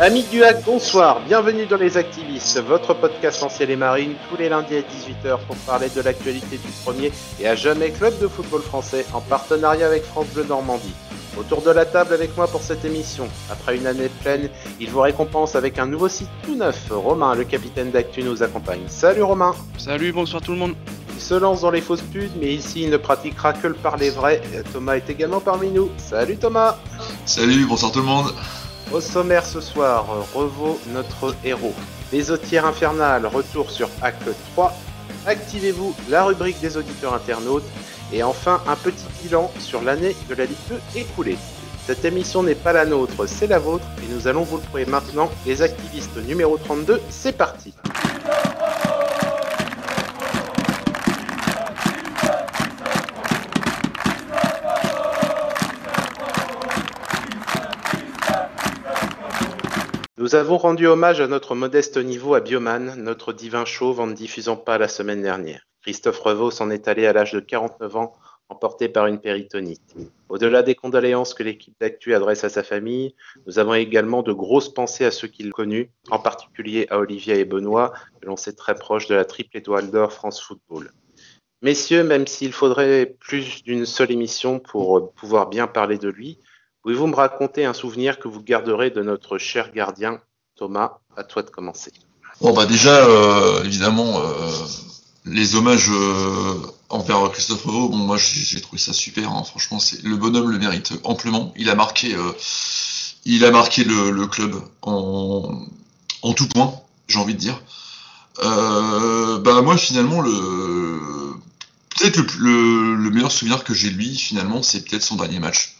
Amis du hack, bonsoir, bienvenue dans Les Activistes, votre podcast en ciel et marine, tous les lundis à 18h pour parler de l'actualité du premier et à jamais club de football français en partenariat avec France Bleu Normandie. Autour de la table avec moi pour cette émission. Après une année pleine, il vous récompense avec un nouveau site tout neuf. Romain, le capitaine d'Actu, nous accompagne. Salut Romain Salut, bonsoir tout le monde Il se lance dans les fausses pubs, mais ici il ne pratiquera que le parler vrai. Thomas est également parmi nous. Salut Thomas Salut, bonsoir tout le monde Au sommaire ce soir, Revo, notre héros. Les Autières infernales, retour sur Acte 3. Activez-vous la rubrique des auditeurs internautes. Et enfin, un petit bilan sur l'année de la Ligue 2 écoulée. Cette émission n'est pas la nôtre, c'est la vôtre. Et nous allons vous le prouver maintenant. Les activistes numéro 32, c'est parti. Nous avons rendu hommage à notre modeste niveau à Bioman, notre divin chauve en ne diffusant pas la semaine dernière. Christophe Revaux s'en est allé à l'âge de 49 ans, emporté par une péritonite. Au-delà des condoléances que l'équipe d'Actu adresse à sa famille, nous avons également de grosses pensées à ceux qu'il connut, en particulier à Olivier et Benoît, que l'on sait très proche de la triple étoile d'or France Football. Messieurs, même s'il faudrait plus d'une seule émission pour pouvoir bien parler de lui, pouvez-vous me raconter un souvenir que vous garderez de notre cher gardien? Thomas, à toi de commencer. Bon bah déjà, euh, évidemment, euh, les hommages euh, envers Christophe bon moi j'ai trouvé ça super, hein. franchement le bonhomme le mérite amplement. Il a marqué, le, club en, tout point, j'ai envie de dire. Bah moi finalement le peut-être le, le, le, meilleur souvenir que j'ai lui finalement c'est peut-être son dernier match.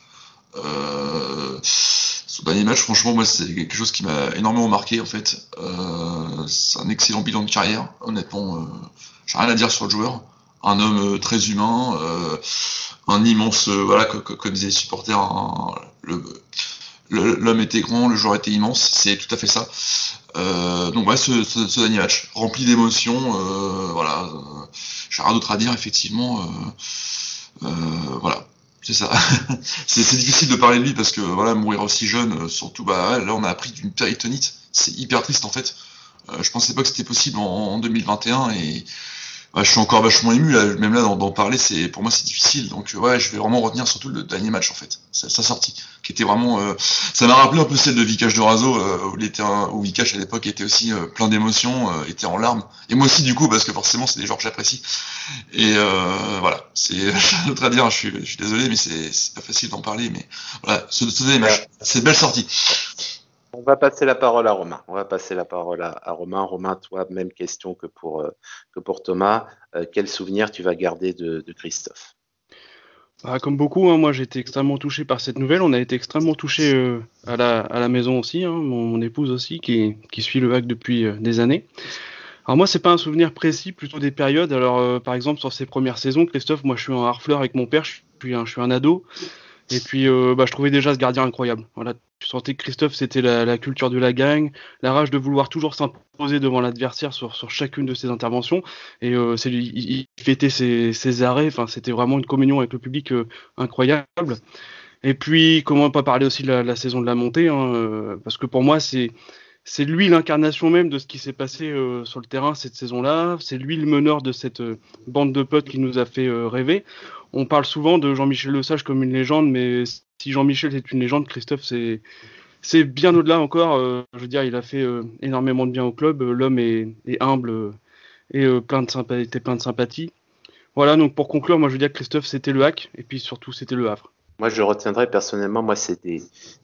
Euh, son dernier match, franchement, moi, c'est quelque chose qui m'a énormément marqué, en fait. Euh, c'est un excellent bilan de carrière, honnêtement. Euh, j'ai rien à dire sur le joueur. Un homme euh, très humain, euh, un immense, euh, voilà, comme disaient les supporters, l'homme était grand, le joueur était immense, c'est tout à fait ça. donc ouais, ce, ce, ce, dernier match, rempli d'émotions, voilà. j'ai rien d'autre à dire, effectivement. voilà, c'est ça. c'est difficile de parler de lui parce que voilà, mourir aussi jeune, surtout bah là on a appris d'une péritonite, c'est hyper triste en fait. Euh, je pensais pas que c'était possible en, en, 2021 et bah, je suis encore vachement ému là, même là d'en parler, c'est pour moi c'est difficile. Donc ouais, je vais vraiment retenir surtout le dernier match en fait, sa, sa sortie, qui était vraiment, euh, ça m'a rappelé un peu celle de Vikash de Razo, euh, où, il était un, où Vikash à l'époque était aussi euh, plein d'émotions, euh, était en larmes, et moi aussi du coup parce que forcément c'est des joueurs que j'apprécie. Et euh, voilà, c'est à dire, je suis, je suis désolé mais c'est pas facile d'en parler, mais voilà, ce, ce dernier match, c'est belle sortie. On va passer la parole à Romain. On va passer la parole à, Romain. Romain, toi, même question que pour, euh, Thomas. Euh, quel souvenir tu vas garder de, Christophe? Bah, Comme beaucoup, hein, moi j'ai été extrêmement touché par cette nouvelle. On a été extrêmement touché euh, à, la, maison aussi, hein, mon, épouse aussi, qui, suit le hack depuis des années. Alors moi, c'est pas un souvenir précis, plutôt des périodes. Alors, par exemple, sur ses premières saisons, Christophe, moi, je suis en harfleur avec mon père, je suis un, je ado. Et puis, bah, je trouvais déjà ce gardien incroyable. Voilà, tu sentais que Christophe, c'était la, culture de la gang, la rage de vouloir toujours s'imposer devant l'adversaire sur, sur chacune de ses interventions. Et euh, il, fêtait ses, arrêts. Enfin, c'était vraiment une communion avec le public euh, incroyable. Et puis, comment pas parler aussi de la, la saison de la montée, hein, euh, parce que pour moi, c'est c'est lui l'incarnation même de ce qui s'est passé euh, sur le terrain cette saison-là. C'est lui le meneur de cette euh, bande de potes qui nous a fait euh, rêver. On parle souvent de Jean-Michel Lesage comme une légende, mais si Jean-Michel est une légende, Christophe, c'est bien au-delà encore. je veux dire, il a fait énormément de bien au club. L'homme est, humble et plein de sympathie, plein de sympathie. Voilà, donc pour conclure, moi je veux dire Christophe, c'était le hack, et puis surtout, c'était le Havre. Moi, je retiendrai personnellement, moi, c'est des,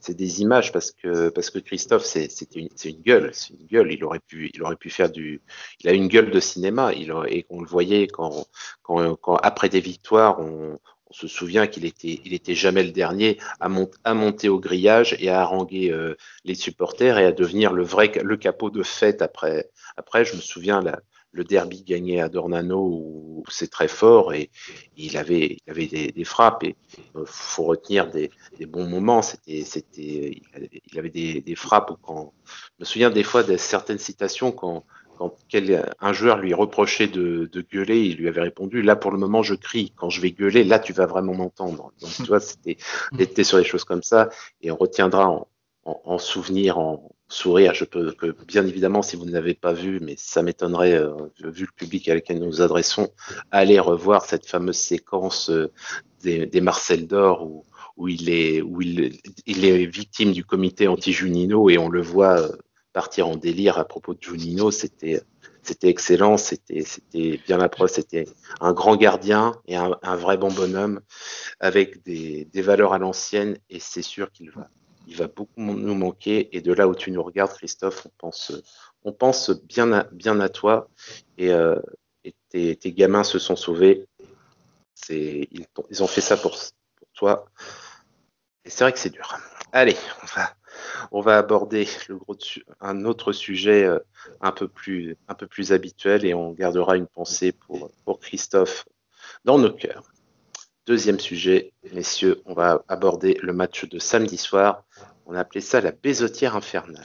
des images parce que, parce que Christophe, c'est, une, une gueule, c'est une gueule. Il aurait pu, il aurait pu faire du, il a une gueule de cinéma. Il et on le voyait quand, quand, après des victoires, on, se souvient qu'il était, il était jamais le dernier à, à monter au grillage et à haranguer euh, les supporters et à devenir le vrai, le capot de fête après. Après, je me souviens la, le derby gagné à Dornano où c'est très fort et il avait, il avait des, des frappes et il faut retenir des, des bons moments. C'était, c'était, il avait des, des frappes quand, je me souviens des fois de certaines citations quand, quand quel, un joueur lui reprochait de, de, gueuler, il lui avait répondu là pour le moment je crie, quand je vais gueuler là tu vas vraiment m'entendre. Donc tu vois c'était, c'était sur des choses comme ça et on retiendra en, en, en souvenir en sourire. Je peux que, bien évidemment, si vous ne l'avez pas vu, mais ça m'étonnerait, euh, vu le public à lequel nous nous adressons, aller revoir cette fameuse séquence euh, des, Marcel d'Or où, il est, victime du comité anti-Junino et on le voit euh, partir en délire à propos de Junino. C'était excellent, c'était bien la preuve, c'était un grand gardien et un, vrai bon bonhomme avec des valeurs à l'ancienne et c'est sûr qu'il va il va beaucoup nous manquer. Et de là où tu nous regardes, Christophe, on pense, bien, à, toi. Et, euh, tes, gamins se sont sauvés. Ils, ont fait ça pour, toi. Et c'est vrai que c'est dur. Allez, on va, aborder un autre sujet euh, un, peu plus, un peu plus habituel et on gardera une pensée pour, pour Christophe dans nos cœurs. Deuxième sujet, messieurs, on va aborder le match de samedi soir. On a appelé ça la baisotière infernale.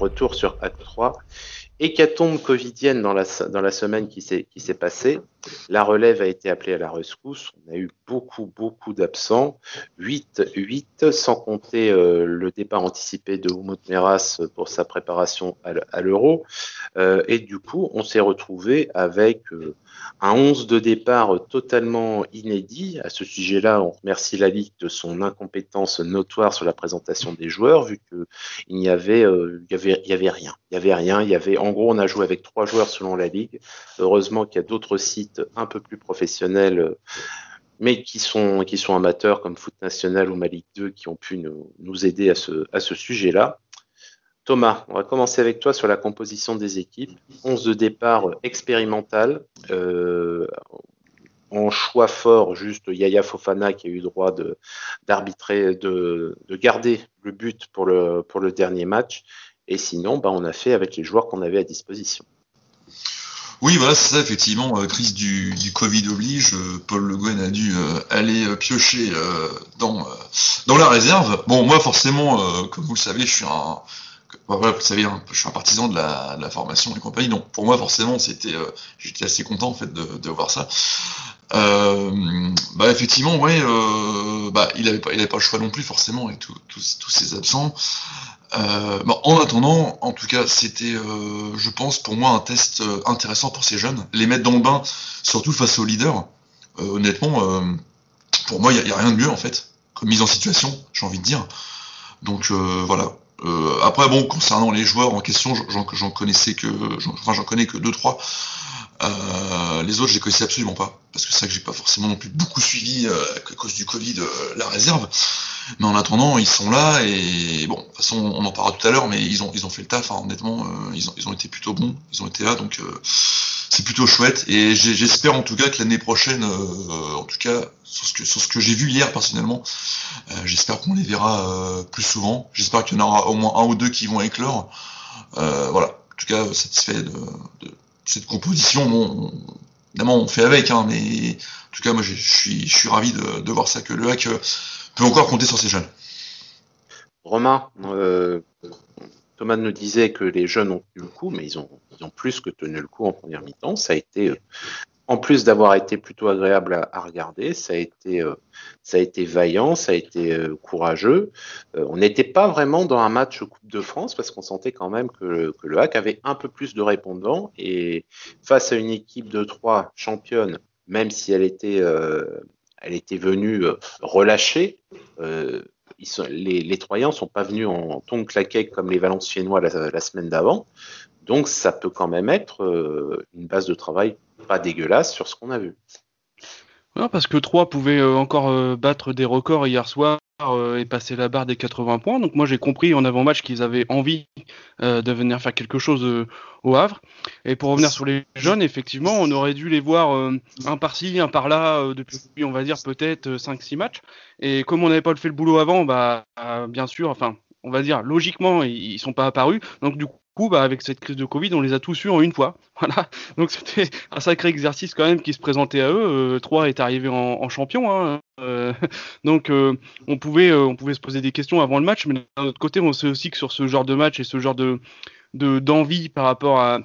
Retour sur Acte 3 hécatombe covidienne dans la, dans la semaine qui s'est passée. La relève a été appelée à la rescousse. On a eu beaucoup, beaucoup d'absents. 8, 8, sans compter euh, le départ anticipé de Umut Meras pour sa préparation à l'Euro. Euh, et du coup, on s'est retrouvé avec euh, un 11 de départ totalement inédit. À ce sujet-là, on remercie la Ligue de son incompétence notoire sur la présentation des joueurs, vu qu'il n'y avait, y avait, rien. Il y avait rien. En gros, on a joué avec trois joueurs selon la ligue. Heureusement qu'il y a d'autres sites un peu plus professionnels, mais qui sont, amateurs comme Foot National ou Malik 2 qui ont pu nous, aider à ce, à ce sujet-là. Thomas, on va commencer avec toi sur la composition des équipes. 11 de départ expérimental. Euh, en choix fort, juste Yaya Fofana qui a eu droit d'arbitrer, de, de, garder le but pour le, dernier match. Et sinon, bah, on a fait avec les joueurs qu'on avait à disposition. Oui, voilà, c'est ça, effectivement, euh, crise du, Covid oblige, euh, Paul Le Guen a dû euh, aller piocher dans, dans la réserve. Bon, moi, forcément, comme vous le savez, je suis un, bah, voilà, vous savez, hein, je suis un partisan de la, formation et compagnie, donc pour moi, forcément, c'était, j'étais assez content, en fait, de, voir ça. bah, effectivement, ouais, bah, il n'avait pas, le choix non plus, forcément, avec tous ces absents. Euh, en attendant, en tout cas, c'était, euh, je pense, pour moi, un test euh, intéressant pour ces jeunes. Les mettre dans le bain, surtout face aux leaders. honnêtement, pour moi, il n'y a, rien de mieux, en fait, comme mise en situation, j'ai envie de dire. Donc, voilà. Après, bon, concernant les joueurs en question, j'en connaissais que, enfin, j'en connais que deux, trois. les autres, je les connaissais absolument pas, parce que c'est vrai que j'ai pas forcément non plus beaucoup suivi à cause du Covid la réserve. Mais en attendant, ils sont là et bon, de toute façon, on en parlera tout à l'heure, mais ils ont, ils ont fait le taf, hein, honnêtement, euh, ils, ont, ils ont été plutôt bons, ils ont été là, donc euh, c'est plutôt chouette. Et j'espère en tout cas que l'année prochaine, euh, en tout cas, sur ce que, j'ai vu hier personnellement, j'espère qu'on les verra plus souvent. J'espère qu'il y en aura au moins un ou deux qui vont éclore. voilà, en tout cas, satisfait de, cette composition. Bon, évidemment, on fait avec, hein, mais en tout cas, moi, je suis, ravi de, de voir ça, que le hack peut encore compter sur ces jeunes. Romain, euh, Thomas nous disait que les jeunes ont tenu le coup, mais ils ont, plus que tenu le coup en première mi-temps. Ça a été, euh, en plus d'avoir été plutôt agréable à, regarder, ça a été, euh, ça a été vaillant, ça a été courageux. on n'était pas vraiment dans un match Coupe de France parce qu'on sentait quand même que, le HAC avait un peu plus de répondants et face à une équipe de trois championnes, même si elle était elle était venue euh, les, les, Troyens ne sont pas venus en ton claquet comme les Valenciennois la, la semaine d'avant. Donc ça peut quand même être euh, une base de travail pas dégueulasse sur ce qu'on a vu. Parce que Troyes pouvait encore battre des records hier soir euh, et passer la barre des 80 points. Donc moi j'ai compris en avant-match qu'ils avaient envie euh, de venir faire quelque chose euh, au Havre. Et pour revenir sur les jeunes, effectivement, on aurait dû les voir un par-ci, un par-là depuis, on va dire, peut-être 5-6 matchs. Et comme on n'avait pas fait le boulot avant, bah bien sûr, enfin, on va dire logiquement, ils, ils sont pas apparus. Donc du coup, coup, bah, avec cette crise de Covid, on les a tous eus en une fois. Voilà. Donc c'était un sacré exercice quand même qui se présentait à eux. Euh, 3 est arrivé en, champion. Hein. Euh, donc euh, on, pouvait, on pouvait se poser des questions avant le match, mais d'un autre côté, on sait aussi que sur ce genre de match et ce genre de d'envie par rapport à,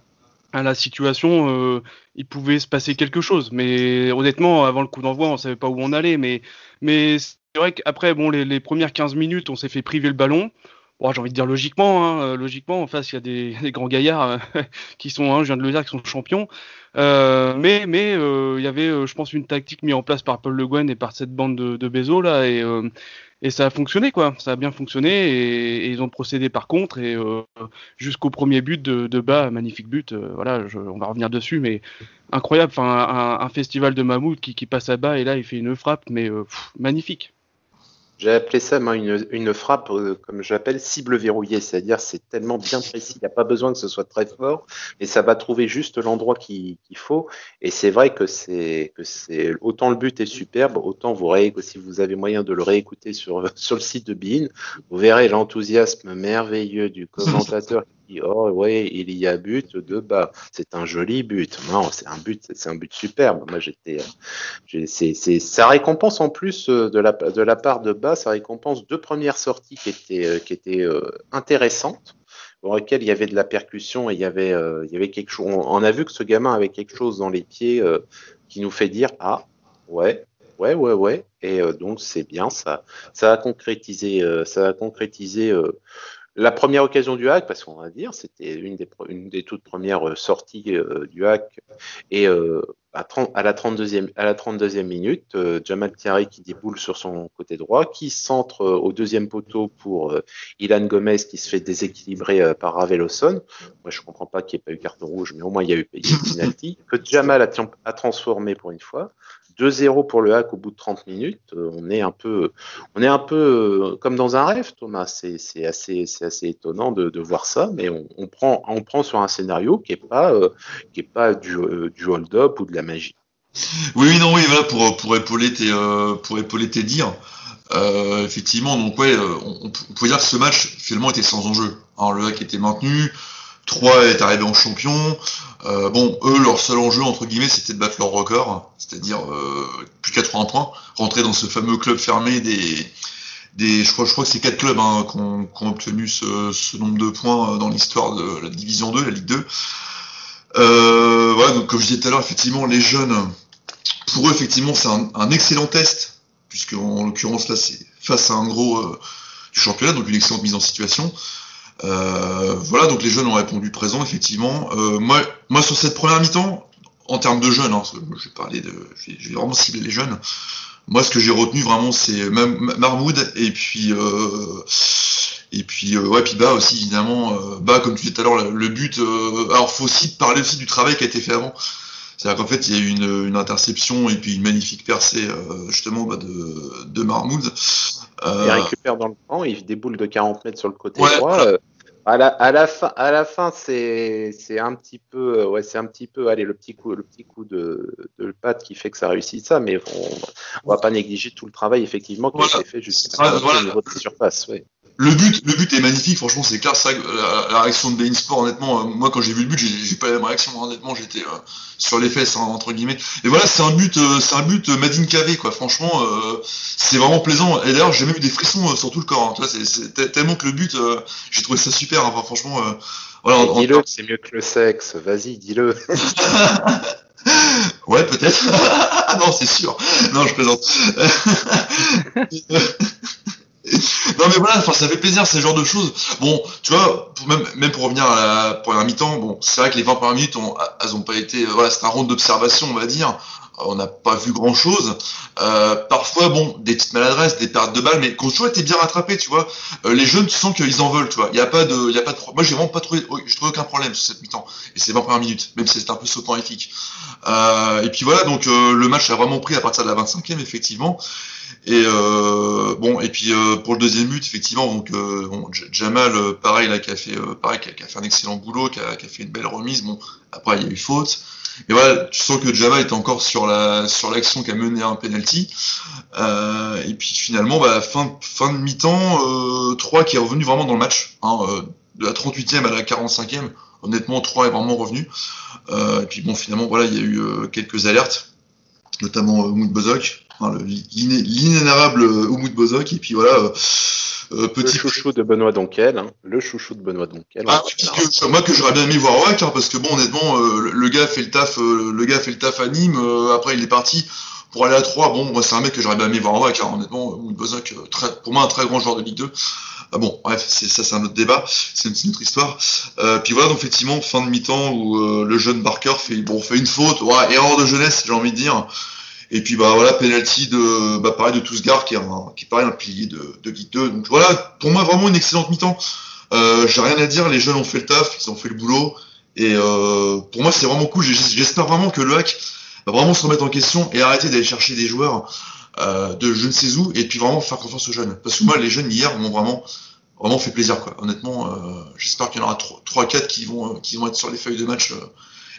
la situation, il pouvait se passer quelque chose. Mais honnêtement, avant le coup d'envoi, on savait pas où on allait. Mais, c'est vrai qu'après, bon, les, premières 15 minutes, on s'est fait priver le ballon. J'ai envie de dire logiquement, hein, euh, logiquement, en face, il y a des, grands gaillards euh, qui sont, hein, je viens de le dire, qui sont champions. Euh, mais il y avait, je pense, une tactique mise en place par Paul Le Guen et par cette bande de, de là, et, ça a fonctionné quoi. Ça a bien fonctionné et, ils ont procédé par contre et jusqu'au premier but de, bas, magnifique but. voilà, on va revenir dessus, mais incroyable. Enfin, un, festival de Mahmoud qui, passe à bas et là il fait une frappe, mais magnifique. J'ai appelé ça moi, une, une frappe, euh, comme j'appelle, cible verrouillée, c'est-à-dire c'est tellement bien précis, il n'y a pas besoin que ce soit très fort, mais ça va trouver juste l'endroit qu'il faut. Et c'est vrai que c'est que c'est autant le but est superbe, autant vous ré... si vous avez moyen de le réécouter sur sur le site de Bean, vous verrez l'enthousiasme merveilleux du commentateur oh ouais, il y a but de bas. C'est un joli but. Non, c'est un but, c'est un but superbe. Moi, j'étais, c'est, ça récompense en plus euh, de la, part de bas, ça récompense deux premières sorties qui étaient, euh, qui étaient euh, intéressantes pour lesquelles il y avait de la percussion et il y avait, il y avait quelque chose. On, a vu que ce gamin avait quelque chose dans les pieds qui nous fait dire ah ouais, ouais, ouais, ouais. Et donc c'est bien, ça, ça a concrétisé, ça a concrétisé la première occasion du hack, parce qu'on va dire, c'était une des, toutes premières euh, sorties euh, du hack, et euh, à, 30, à, la 32e, à la 32e minute, Jamal Thierry qui déboule sur son côté droit, qui centre au deuxième poteau pour Ilan Gomez qui se fait déséquilibrer par Raveloson. Moi, je comprends pas qu'il n'y ait pas eu carton rouge, mais au moins il y a eu, penalty, que Jamal a transformé pour une fois. 2-0 pour le hack au bout de 30 minutes. Euh, on est un peu, on est un peu euh, comme dans un rêve, Thomas. C'est assez, assez étonnant de, voir ça, mais on, prend, on prend sur un scénario qui est pas, euh, qui est pas du, du hold-up ou de la magie. Oui, oui, non, oui, voilà pour pour épauler tes, pour épauler tes dires. Effectivement, donc ouais, on, on, dire que ce match finalement était sans enjeu. Alors le hack était maintenu, 3 est arrivé en champion. Euh, bon, eux, leur seul enjeu, entre guillemets, c'était de battre leur record, c'est-à-dire euh, plus 80 points, rentrer dans ce fameux club fermé des... je, crois, que c'est quatre clubs hein, qui ont, obtenu ce, nombre de points euh, dans l'histoire de la Division 2, la Ligue 2. Euh, voilà, donc comme je disais tout à l'heure, effectivement, les jeunes, pour eux, effectivement, c'est un, un, excellent test, puisque en l'occurrence, là, c'est face à un gros du championnat, donc une excellente mise en situation. Euh, voilà, donc les jeunes ont répondu présent, effectivement. Euh, moi, moi, sur cette première mi-temps, en termes de jeunes, hein, je vais parler de, je vais, vraiment cibler les jeunes. Moi, ce que j'ai retenu vraiment, c'est Marmoud et puis euh, et puis euh, aussi évidemment. Bas, comme tu disais tout à l'heure, le, but. Alors, faut aussi parler aussi du travail qui a été fait avant. C'est-à-dire qu'en fait, il y a eu une, interception et puis une magnifique percée justement bah, de, de Marmoud. Euh, il récupère dans le camp, il déboule de 40 mètres sur le côté ouais, droit. Euh, à la, à la fin, à la fin, c'est c'est un petit peu, ouais, c'est un petit peu, allez, le petit coup, le petit coup de, de patte qui fait que ça réussit ça, mais on, on va pas négliger tout le travail effectivement qui voilà. a été fait jusqu'à voilà. au niveau de la surface. Ouais le but, le but est magnifique, franchement, c'est clair. Ça, la, la, réaction de Bein Sport, honnêtement, euh, moi quand j'ai vu le but, j'ai pas la même réaction. Honnêtement, j'étais euh, sur les fesses hein, entre guillemets. Et voilà, c'est un but, euh, c'est un but Made in KV, quoi. Franchement, euh, c'est vraiment plaisant. Et d'ailleurs, j'ai même eu des frissons sur tout le corps. Hein. C'est tellement que le but, j'ai trouvé ça super. Hein. Enfin, franchement, voilà. Dis-le, c'est mieux que le sexe. Vas-y, dis-le. ouais, peut-être. non, c'est sûr. Non, je plaisante non mais voilà, ça fait plaisir ce genre de choses. Bon, tu vois, même, pour revenir à la première mi-temps, bon, c'est vrai que les 20 premières minutes, elles ont pas été, euh, voilà, c'est un round d'observation, on va dire. On n'a pas vu grand chose. Euh, parfois, bon, des petites maladresses, des pertes de balles, mais toujours été bien rattrapé, tu vois. Euh, les jeunes, tu sens qu'ils en veulent, tu vois. Il y a pas de, y a pas de, moi j'ai vraiment pas trouvé, je trouve aucun problème sur cette mi-temps. Et c'est 20 premières minutes, même si c'était un peu soporifique. Euh, et puis voilà, donc euh, le match a vraiment pris à partir de la 25e, effectivement. Et bon, et puis pour le deuxième but, effectivement, donc bon, Jamal, pareil là, qui a fait, pareil, qui a, fait un excellent boulot, qui a, fait une belle remise. Bon, après il y a eu faute. Et voilà, tu sens que Jamal est encore sur la sur l'action qui a mené un penalty. et puis finalement, bah, fin fin de mi-temps, 3 qui est revenu vraiment dans le match, hein, de la 38e à la 45e. Honnêtement, 3 est vraiment revenu. et puis bon, finalement, voilà, il y a eu quelques alertes, notamment Moud Bozok Hein, l'inénarrable Oumoud Bozok. Et puis voilà, euh, petit... Le chouchou de Benoît Donquel, hein. le chouchou de Benoît Donquel. Ah, moi que j'aurais bien aimé voir au hein, parce que bon, honnêtement, le gars fait le taf, le gars fait le taf à Nîmes, après il est parti pour aller à 3, bon, moi c'est un mec que j'aurais bien aimé voir en hein, honnêtement, Bozoc, très, pour moi un très grand joueur de Ligue 2. Ah bon, bref, ça c'est un autre débat, c'est une, autre histoire. Euh, puis voilà, donc effectivement, fin de mi-temps où euh, le jeune Barker fait, bon, fait une faute, ouais, erreur de jeunesse, j'ai envie de dire. Et puis bah voilà, penalty de, bah pareil de Tousgar qui est un, qui paraît un pilier de, de Ligue 2. Donc voilà, pour moi vraiment une excellente mi-temps. Euh, j'ai rien à dire, les jeunes ont fait le taf, ils ont fait le boulot. Et euh, pour moi c'est vraiment cool. J'espère vraiment que le hack va vraiment se remettre en question et arrêter d'aller chercher des joueurs euh, de je ne sais où et puis vraiment faire confiance aux jeunes. Parce que moi, les jeunes hier m'ont vraiment vraiment fait plaisir quoi. Honnêtement, euh, j'espère qu'il y en aura 3-4 qui vont euh, qui vont être sur les feuilles de match,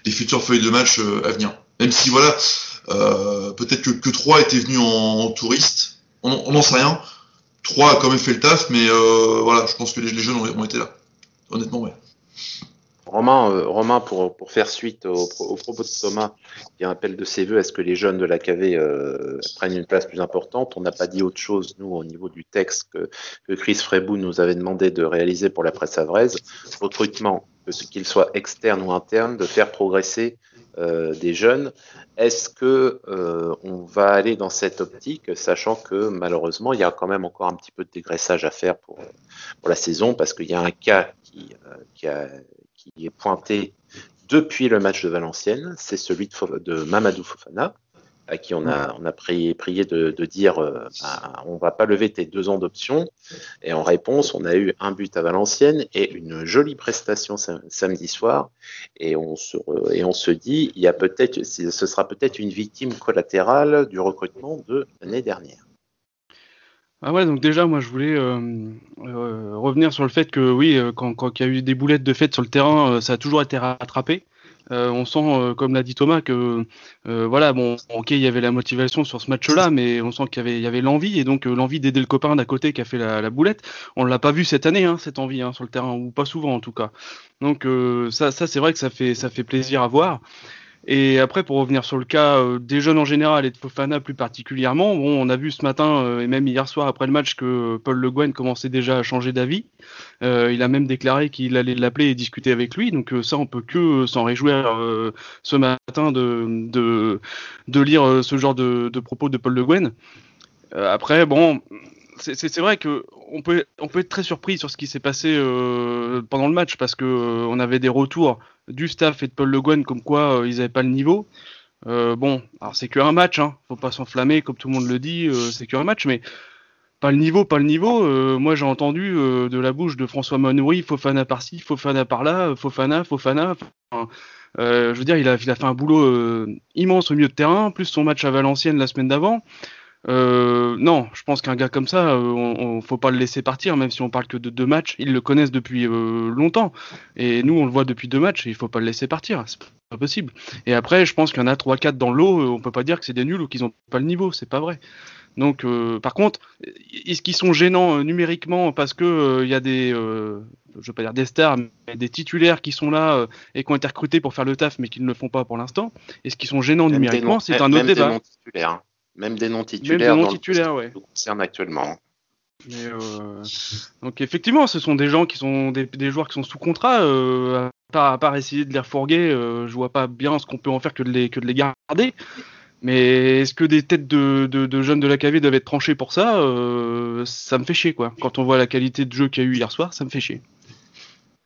les futures feuilles de match à venir. Même si voilà, peut-être que, que 3 étaient venus en, touriste, on n'en sait rien. 3 a quand même fait le taf, mais voilà, je pense que les, jeunes ont, été là. Honnêtement, ouais. Romain, euh, Romain pour, pour, faire suite au, propos de Thomas, qui appelle de ses voeux, est-ce que les jeunes de la KV euh, prennent une place plus importante? On n'a pas dit autre chose, nous, au niveau du texte que, Chris Frébou nous avait demandé de réaliser pour la presse avraise. Recrutement, qu'il soit externe ou interne, de faire progresser euh, des jeunes. Est-ce que euh, on va aller dans cette optique, sachant que malheureusement, il y a quand même encore un petit peu de dégraissage à faire pour, pour la saison, parce qu'il y a un cas euh, qui est pointé depuis le match de Valenciennes, c'est celui de, Mamadou Fofana, à qui on a, on a prié, prié de, dire euh, bah, on va pas lever tes deux ans d'option. Et en réponse, on a eu un but à Valenciennes et une jolie prestation samedi soir. Et on se, et on se dit il y a peut-être, ce sera peut-être une victime collatérale du recrutement de l'année dernière. Ah ouais, donc déjà, moi, je voulais euh, euh, revenir sur le fait que oui, euh, quand, quand il y a eu des boulettes de fête sur le terrain, ça a toujours été rattrapé. On sent, comme l'a dit Thomas, que voilà, bon, ok, il y avait la motivation sur ce match-là, mais on sent qu'il y avait, il y avait l'envie et donc l'envie d'aider le copain d'à côté qui a fait la, boulette. On l'a pas vu cette année, hein, cette envie hein, sur le terrain, ou pas souvent en tout cas. Donc ça, ça c'est vrai que ça fait, ça fait plaisir à voir. Et après, pour revenir sur le cas euh, des jeunes en général et de Fofana plus particulièrement, bon, on a vu ce matin euh, et même hier soir après le match que Paul Le Guen commençait déjà à changer d'avis. Euh, il a même déclaré qu'il allait l'appeler et discuter avec lui. Donc ça, on peut que s'en réjouir ce matin de, de, lire ce genre de, de propos de Paul Le Guen. après, bon, c'est vrai que on peut, on peut être très surpris sur ce qui s'est passé euh, pendant le match parce que euh, on avait des retours du staff et de Paul Le Guen comme quoi euh, ils n'avaient pas le niveau. bon, alors c'est qu'un match, hein, faut pas s'enflammer comme tout le monde le dit, c'est qu'un match, mais pas le niveau, pas le niveau. moi j'ai entendu de la bouche de François Manoury, Fofana par-ci, Fofana par-là, Fofana, Fofana. je veux dire, il a, il a fait un boulot immense au milieu de terrain, plus son match à Valenciennes la semaine d'avant. Euh, non, je pense qu'un gars comme ça, euh, on, faut pas le laisser partir, même si on parle que de deux matchs. Ils le connaissent depuis euh, longtemps, et nous on le voit depuis deux matchs. Et il faut pas le laisser partir, c'est pas possible. Et après, je pense qu'il y en a trois, quatre dans l'eau. On peut pas dire que c'est des nuls ou qu'ils ont pas le niveau, c'est pas vrai. Donc, par contre, est-ce qu'ils sont gênants numériquement parce que il y a des, je veux pas dire des stars, mais des titulaires qui sont là et qui ont été recrutés pour faire le taf, mais qui ne le font pas pour l'instant? Est-ce qu'ils sont gênants numériquement? C'est un autre débat. Même des noms titulaires, Même des titulaires ouais. concerne actuellement. Euh, donc effectivement, ce sont des gens qui sont des, joueurs qui sont sous contrat. Euh, à, part, essayer de les refourguer, euh, je vois pas bien ce qu'on peut en faire que de les, que de les garder. Mais est-ce que des têtes de, de, jeunes de la KV doivent être tranchées pour ça euh, Ça me fait chier quoi. Quand on voit la qualité de jeu qu'il y a eu hier soir, ça me fait chier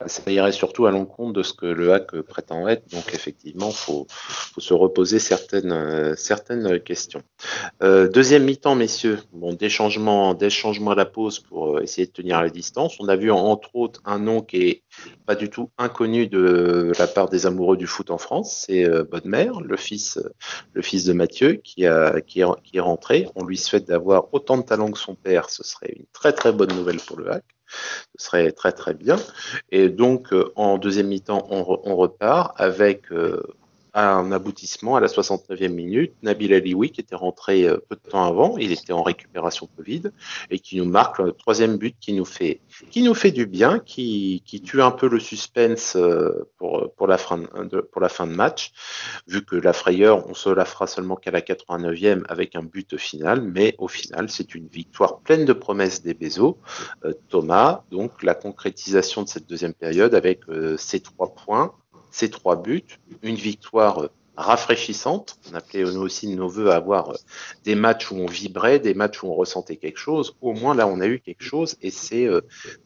ça irait surtout à l'encontre de ce que le hack prétend être. Donc effectivement, il faut, se reposer certaines, euh, questions. Euh, deuxième mi-temps, messieurs. Bon, des changements, des changements à la pause pour euh, essayer de tenir la distance. On a vu entre autres un nom qui est pas du tout inconnu de la part des amoureux du foot en France. C'est Bodmer, le fils, de Mathieu, qui est rentré. On lui souhaite d'avoir autant de talent que son père. Ce serait une très très bonne nouvelle pour le hack. Ce serait très très bien. Et donc, euh, en deuxième mi-temps, on, repart avec, un aboutissement à la 69e minute. Nabil Alioui, qui était rentré euh, peu de temps avant, il était en récupération Covid, et qui nous marque le troisième but qui nous fait, qui nous fait du bien, qui, qui tue un peu le suspense euh, pour, pour, la fin de, pour la fin de match, vu que la frayeur, on se la fera seulement qu'à la 89e avec un but final, mais au final, c'est une victoire pleine de promesses des Bézos. Euh, Thomas, donc la concrétisation de cette deuxième période avec ces trois points ces trois buts, une victoire rafraîchissante. On appelait nous aussi nos voeux à avoir euh, des matchs où on vibrait, des matchs où on ressentait quelque chose. Au moins là, on a eu quelque chose et c'est euh,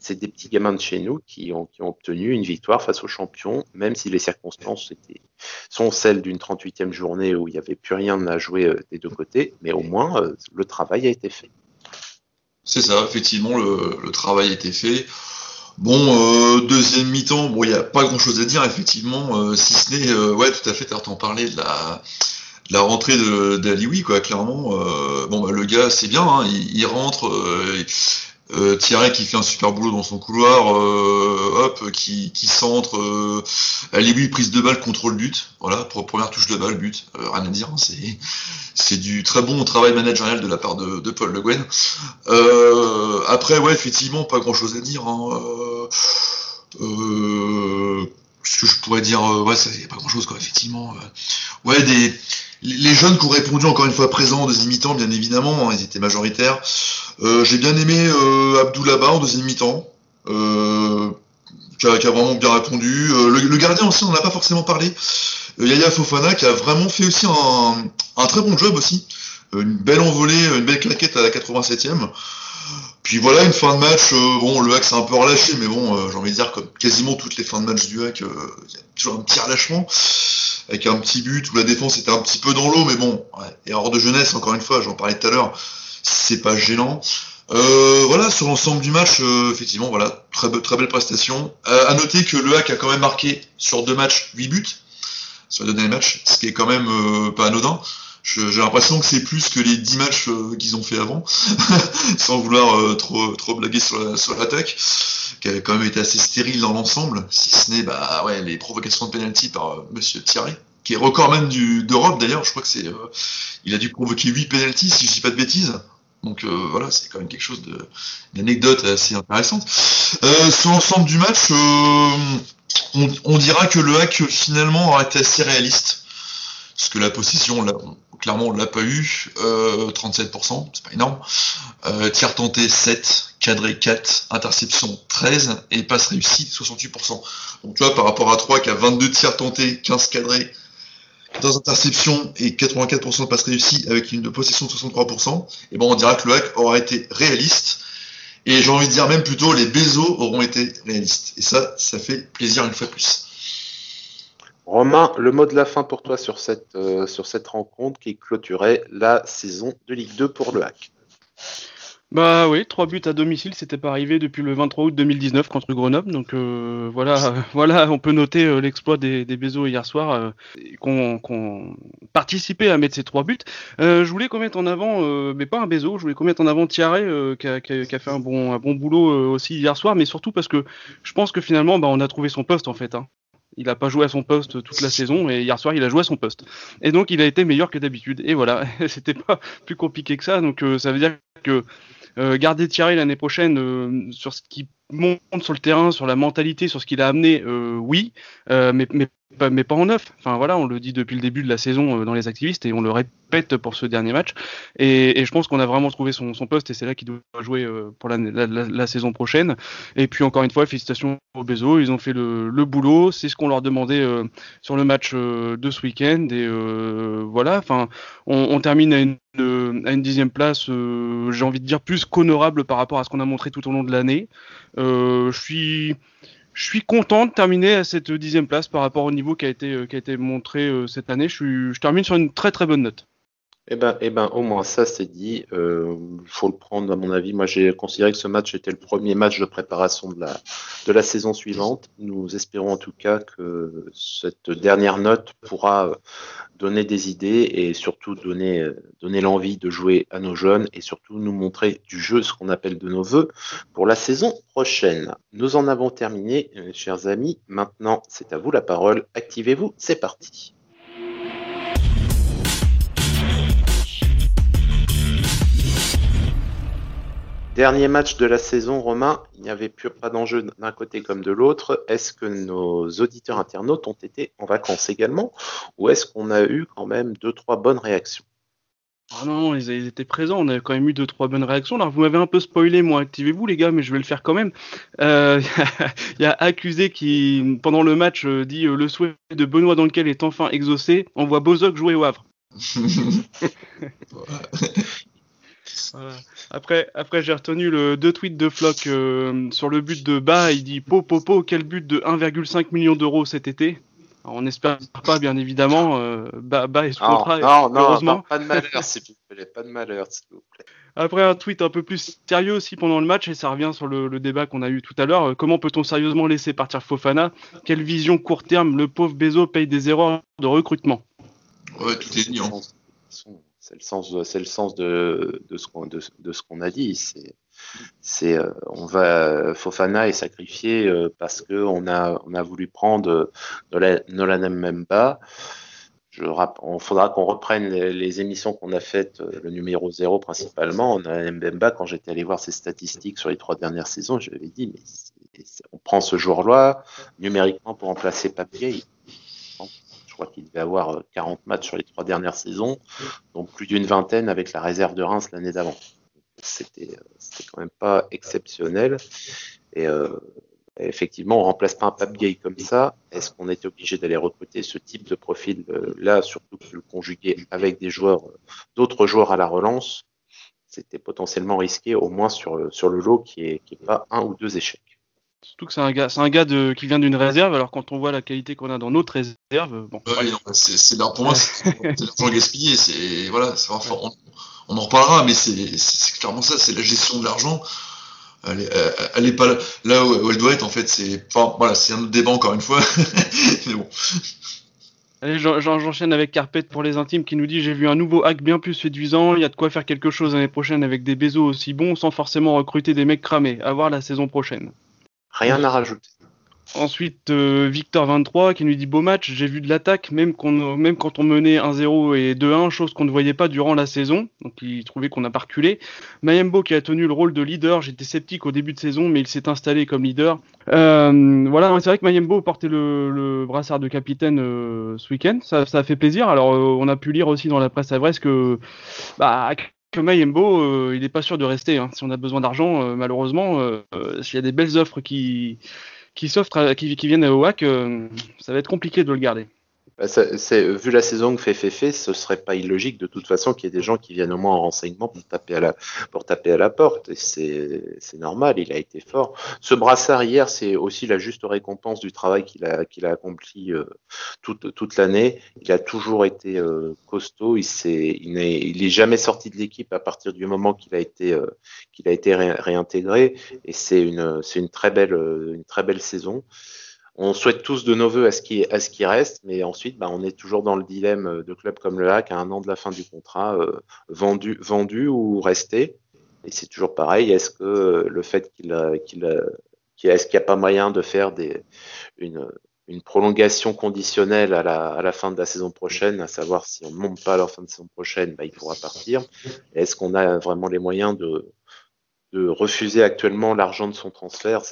des petits gamins de chez nous qui ont, obtenu une victoire face aux champions, même si les circonstances sont celles d'une 38e journée où il n'y avait plus rien à jouer euh, des deux côtés, mais au moins le travail a été fait. C'est ça, effectivement, le travail a été fait. Bon, euh, deuxième mi-temps, bon, il n'y a pas grand-chose à dire, effectivement, euh, si ce n'est, euh, ouais, tout à fait, t'en parlais de la, de la rentrée d'Alioui, quoi, clairement. bon, bah, le gars, c'est bien, hein, il, rentre, euh, Thierry qui fait un super boulot dans son couloir, euh, hop, qui, qui centre, euh, lui prise de balle, contrôle but, voilà, première touche de balle, but, euh, rien à dire, hein, c'est c'est du très bon travail managérial de la part de, de Paul Le Guen. Euh, après, ouais, effectivement, pas grand chose à dire. Hein, ce que je pourrais dire, ouais, ça y a pas grand chose quoi, effectivement. ouais, des les jeunes qui ont répondu encore une fois présents en deuxième mi-temps, bien évidemment, hein, ils étaient majoritaires. Euh, j'ai bien aimé euh, Abdoulaba en deuxième mi-temps, euh, qui, a, vraiment bien répondu. Euh, le, gardien aussi, on n'en a pas forcément parlé. Yaya Fofana qui a vraiment fait aussi un, très bon job aussi. Une belle envolée, une belle claquette à la 87e. Puis voilà, une fin de match, bon, le hack s'est un peu relâché, mais bon, j'ai envie de dire, comme quasiment toutes les fins de match du hack, il y a toujours un petit relâchement avec un petit but où la défense était un petit peu dans l'eau, mais bon, ouais, erreur de jeunesse, encore une fois, j'en parlais tout à l'heure, c'est pas gênant. Euh, voilà, sur l'ensemble du match, euh, effectivement, voilà, très, belle prestation. Euh, à noter que le Hack a quand même marqué sur deux matchs 8 buts, sur les deux derniers matchs, ce qui est quand même euh, pas anodin. J'ai l'impression que c'est plus que les 10 matchs euh, qu'ils ont fait avant, sans vouloir trop, trop blaguer sur l'attaque, qui avait quand même été assez stérile dans l'ensemble, si ce n'est bah, ouais, les provocations de penalty par Monsieur Thierry qui est record même d'Europe d'ailleurs. Je crois que c'est, il a dû provoquer 8 penalties si je dis pas de bêtises. Donc euh, voilà, c'est quand même quelque chose de une anecdote assez intéressante. Euh, sur l'ensemble du match, euh, on, dira que le hack finalement aurait été assez réaliste. Parce que la position, là, clairement, on l'a pas eu. 37%, c'est pas énorme. tir tenté 7, cadré 4, interception 13 et passe réussie 68%. Donc vois, par rapport à 3 qui a 22 tirs tentés, 15 cadrés, dans interception et 84% de passes réussies avec une possession de 63%, et bon, on dira que le hack aura été réaliste. Et j'ai envie de dire même plutôt les Bezos auront été réalistes. Et ça, ça fait plaisir une fois de plus. Romain, le mot de la fin pour toi sur cette, euh, rencontre qui clôturait la saison de Ligue 2 pour le hack. Bah oui, trois buts à domicile, c'était pas arrivé depuis le 23 août 2019 contre Grenoble. Donc euh, voilà, voilà, on peut noter euh, l'exploit des, des hier soir, qu'on participé à mettre ces trois buts. je voulais qu'on mette en avant, mais pas un Bézo, je voulais qu'on mette en avant Thierry, qui a, fait un bon, un bon boulot aussi hier soir, mais surtout parce que je pense que finalement, bah, on a trouvé son poste en fait. Hein. Il n'a pas joué à son poste toute la saison et hier soir il a joué à son poste. Et donc il a été meilleur que d'habitude. Et voilà, c'était pas plus compliqué que ça. Donc ça veut dire que euh, garder Thierry l'année prochaine euh, sur ce qui monte sur le terrain, sur la mentalité, sur ce qu'il a amené, euh, oui, mais pas, mais pas en neuf. Enfin voilà, on le dit depuis le début de la saison euh, dans les activistes et on le répète pour ce dernier match. Et, je pense qu'on a vraiment trouvé son, poste et c'est là qu'il doit jouer euh, pour la, saison prochaine. Et puis encore une fois, félicitations au Bezo, ils ont fait le, boulot, c'est ce qu'on leur demandait euh, sur le match de ce week-end. Et voilà, enfin, on, on, termine à une, à une dixième place, j'ai envie de dire plus qu'honorable par rapport à ce qu'on a montré tout au long de l'année. je suis je suis content de terminer à cette dixième place par rapport au niveau qui a été, euh, qui a été montré euh, cette année. Je, suis, je termine sur une très très bonne note. Eh ben, eh ben, au moins ça c'est dit. Il euh, faut le prendre à mon avis. Moi, j'ai considéré que ce match était le premier match de préparation de la de la saison suivante. Nous espérons en tout cas que cette dernière note pourra donner des idées et surtout donner, euh, donner l'envie de jouer à nos jeunes et surtout nous montrer du jeu ce qu'on appelle de nos voeux pour la saison prochaine. Nous en avons terminé, euh, chers amis. Maintenant, c'est à vous la parole. Activez-vous, c'est parti. Dernier match de la saison, Romain, il n'y avait plus pas d'enjeu d'un côté comme de l'autre. Est-ce que nos auditeurs internautes ont été en vacances également ou est-ce qu'on a eu quand même deux, trois bonnes réactions? Ah non, ils, étaient présents, on a quand même eu deux, trois bonnes réactions. Alors vous m'avez un peu spoilé, moi, activez-vous les gars, mais je vais le faire quand même. Euh, il y a Accusé qui, pendant le match, euh, dit euh, le souhait de Benoît dans lequel est enfin exaucé, on voit Bozok jouer au Havre. Après, après j'ai retenu le deux tweets de Flock sur le but de Bas. Il dit Po, po, po, quel but de 1,5 million d'euros cet été? On n'espère pas, bien évidemment. Euh, bas, bas et non, non, heureusement. pas de malheur, s'il vous plaît. Pas de malheur, s'il vous plaît. Après un tweet un peu plus sérieux aussi pendant le match, et ça revient sur le, débat qu'on a eu tout à l'heure. Euh, comment peut-on sérieusement laisser partir Fofana? Quelle vision court terme Le pauvre Bezo paye des erreurs de recrutement? Ouais, tout est dit. Hein. C'est le sens, c'est le sens de, ce qu'on qu'on a dit. C'est c'est euh, on va Fofana est sacrifié euh, parce que on a voulu prendre Nolan Mbemba. Je, on faudra qu'on reprenne les, émissions qu'on a faites, euh, le numéro 0 principalement. Nolan Mbemba, quand j'étais allé voir ses statistiques sur les trois dernières saisons, je lui dit, mais on prend ce joueur-là numériquement pour remplacer Papier. Crois qu'il devait avoir 40 matchs sur les trois dernières saisons, donc plus d'une vingtaine avec la réserve de Reims l'année d'avant c'était quand même pas exceptionnel. Et euh, effectivement, on remplace pas un Pape Gay comme ça. Est-ce qu'on était obligé d'aller recruter ce type de profil euh, là, surtout que le conjuguer avec des joueurs, d'autres joueurs à la relance, c'était potentiellement risqué, au moins sur, sur le lot qui est, qui est pas un ou deux échecs. Surtout que c'est un gars, c'est un gars de, qui vient d'une réserve, alors quand on voit la qualité qu'on a dans notre réserve, bon. c'est, pour moi, c'est, l'argent gaspillé. C'est voilà, c'est, on, on en reparlera, mais c'est clairement ça, c'est la gestion de l'argent. Elle est, pas là où, elle doit être en fait. C'est, enfin voilà, c'est un autre débat encore une fois. mais bon. Allez, j'enchaîne avec Carpet pour les intimes qui nous dit j'ai vu un nouveau hack bien plus séduisant. Il y a de quoi faire quelque chose l'année prochaine avec des bézos aussi bons sans forcément recruter des mecs cramés. À voir la saison prochaine. Rien à rajouter. Ensuite, euh, Victor23 qui nous dit beau match, j'ai vu de l'attaque, même, même quand on menait 1-0 et 2-1, chose qu'on ne voyait pas durant la saison. Donc il trouvait qu'on a pas reculé. Mayembo qui a tenu le rôle de leader, j'étais sceptique au début de saison, mais il s'est installé comme leader. Euh, voilà, c'est vrai que Mayembo portait le, brassard de capitaine euh, ce week-end, ça, a fait plaisir. Alors on a pu lire aussi dans la presse à Brest que, bah, que Mayembo, il n'est pas sûr de rester. Hein. Si on a besoin d'argent, malheureusement, s'il y a des belles offres qui qui qui, viennent WAC, euh, ça va être compliqué de le garder. Bah, c'est, vu la saison que fait Fefe, ce serait pas illogique de toute façon qu'il y ait des gens qui viennent au moins en renseignement pour taper à la, pour taper à la porte. Et c'est, normal, il a été fort. Ce brassard hier, c'est aussi la juste récompense du travail qu'il a, qu'il a accompli euh, toute, toute l'année. Il a toujours été euh, costaud. Il il n'est, il est jamais sorti de l'équipe à partir du moment qu'il a été, euh, qu'il a été réintégré. Et c'est une, c'est une très belle, une très belle saison on souhaite tous de nos voeux à ce qui, reste, mais ensuite, bah, on est toujours dans le dilemme de clubs comme le HAC à un an de la fin du contrat, euh, vendu, vendu ou resté. Et c'est toujours pareil. Est-ce que le fait qu'il qu'il est-ce qu'il n'y a pas moyen de faire une, prolongation conditionnelle à la, fin de la saison prochaine, à savoir si on ne monte pas à la fin de la saison prochaine, bah, il pourra partir. Est-ce qu'on a vraiment les moyens de, refuser actuellement l'argent de son transfert?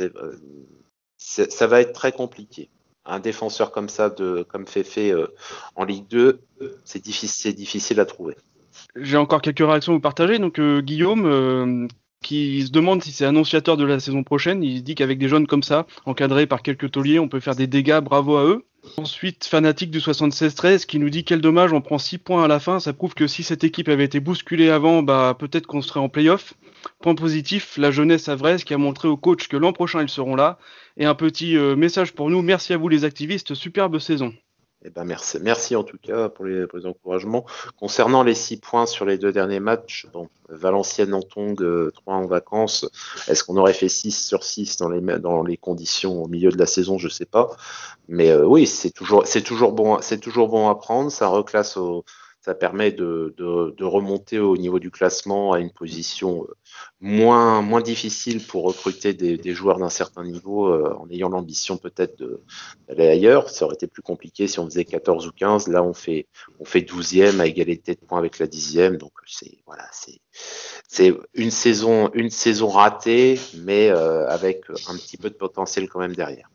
Ça va être très compliqué. Un défenseur comme ça, de, comme Fefe euh, en Ligue 2, c'est difficile, difficile à trouver. J'ai encore quelques réactions à vous partager. Donc euh, Guillaume, euh, qui se demande si c'est annonciateur de la saison prochaine, il dit qu'avec des jeunes comme ça, encadrés par quelques tauliers, on peut faire des dégâts. Bravo à eux. Ensuite, fanatique du 76-13 qui nous dit quel dommage, on prend 6 points à la fin. Ça prouve que si cette équipe avait été bousculée avant, bah peut-être qu'on serait en playoff. Point positif, la jeunesse avraise qui a montré au coach que l'an prochain ils seront là. Et un petit euh, message pour nous, merci à vous les activistes, superbe saison. Eh ben merci, merci en tout cas pour les, encouragements. Concernant les six points sur les deux derniers matchs, bon, Valenciennes en Tong, 3 euh, en vacances, est-ce qu'on aurait fait 6 sur 6 dans les, dans les conditions au milieu de la saison? Je sais pas. Mais euh, oui, c'est toujours, toujours, bon, toujours bon à prendre. Ça reclasse au, ça permet de, de, remonter au niveau du classement à une position moins, moins difficile pour recruter des, joueurs d'un certain niveau en ayant l'ambition peut-être d'aller ailleurs. Ça aurait été plus compliqué si on faisait 14 ou 15. Là, on fait, on fait 12e à égalité de points avec la 10e. Donc, c'est voilà, c'est une saison, une saison ratée, mais avec un petit peu de potentiel quand même derrière.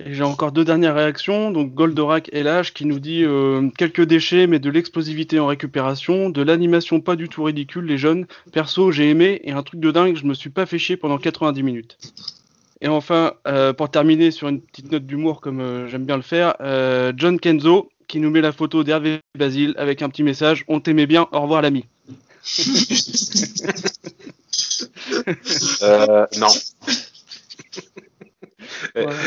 J'ai encore deux dernières réactions. Donc Goldorak LH qui nous dit euh, quelques déchets mais de l'explosivité en récupération, de l'animation pas du tout ridicule les jeunes. Perso j'ai aimé et un truc de dingue, je me suis pas fait chier pendant 90 minutes. Et enfin, euh, pour terminer sur une petite note d'humour comme euh, j'aime bien le faire, John Kenzo qui nous met la photo d'Hervé Basile avec un petit message On t'aimait bien, au revoir l'ami. non.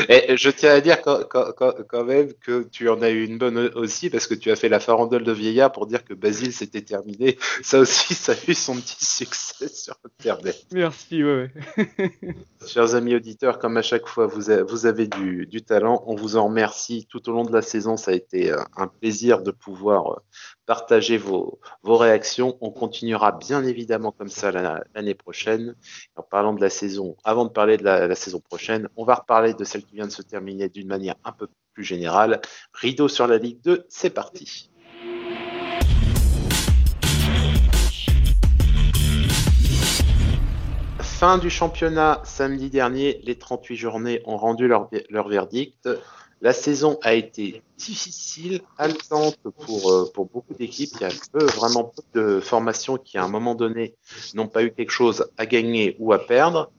Et, je tiens à dire quand, même que tu en as eu une bonne aussi parce que tu as fait la farandole de vieillard pour dire que Basile s'était terminé. Ça aussi, ça a eu son petit succès sur Internet. Merci, ouais. Chers amis auditeurs, comme à chaque fois, vous, avez du, du, talent. On vous en remercie tout au long de la saison. Ça a été euh, un plaisir de pouvoir euh, partagez vos, réactions. On continuera bien évidemment comme ça l'année prochaine. En parlant de la saison, avant de parler de la, saison prochaine, on va reparler de celle qui vient de se terminer d'une manière un peu plus générale. Rideau sur la Ligue 2, c'est parti. Fin du championnat samedi dernier, les 38 journées ont rendu leur, leur verdict. La saison a été difficile, haletante pour, euh, pour beaucoup d'équipes. Il y a peu, vraiment peu de formations qui, à un moment donné, n'ont pas eu quelque chose à gagner ou à perdre.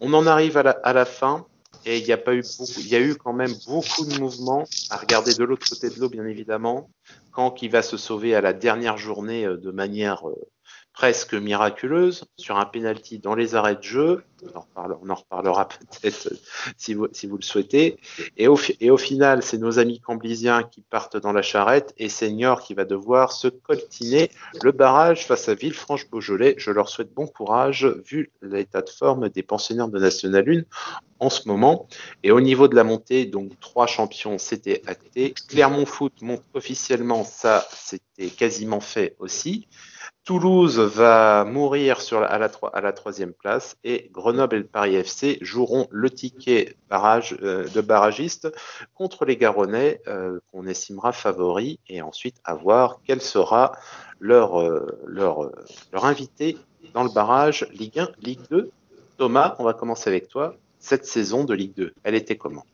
On en arrive à la, à la fin et il y a pas eu beaucoup, il y a eu quand même beaucoup de mouvements à regarder de l'autre côté de l'eau, bien évidemment. Quand qui va se sauver à la dernière journée euh, de manière euh, presque miraculeuse sur un penalty dans les arrêts de jeu. On en reparlera, peut-être si vous, le souhaitez. Et au, final, c'est nos amis camblisiens qui partent dans la charrette et Senior qui va devoir se coltiner le barrage face à Villefranche-Beaujolais. Je leur souhaite bon courage vu l'état de forme des pensionnaires de National 1 en ce moment. Et au niveau de la montée, donc trois champions, c'était acté. Clermont Foot monte officiellement, ça c'était quasiment fait aussi. Toulouse va mourir à, la, troisième place et Grenoble et le Paris FC joueront le ticket barrage, euh, de barragiste contre les Garonnais euh, qu'on estimera favoris et ensuite à voir quel sera leur, euh, leur invité dans le barrage Ligue 1, Ligue 2. Thomas, on va commencer avec toi. Cette saison de Ligue 2, elle était comment?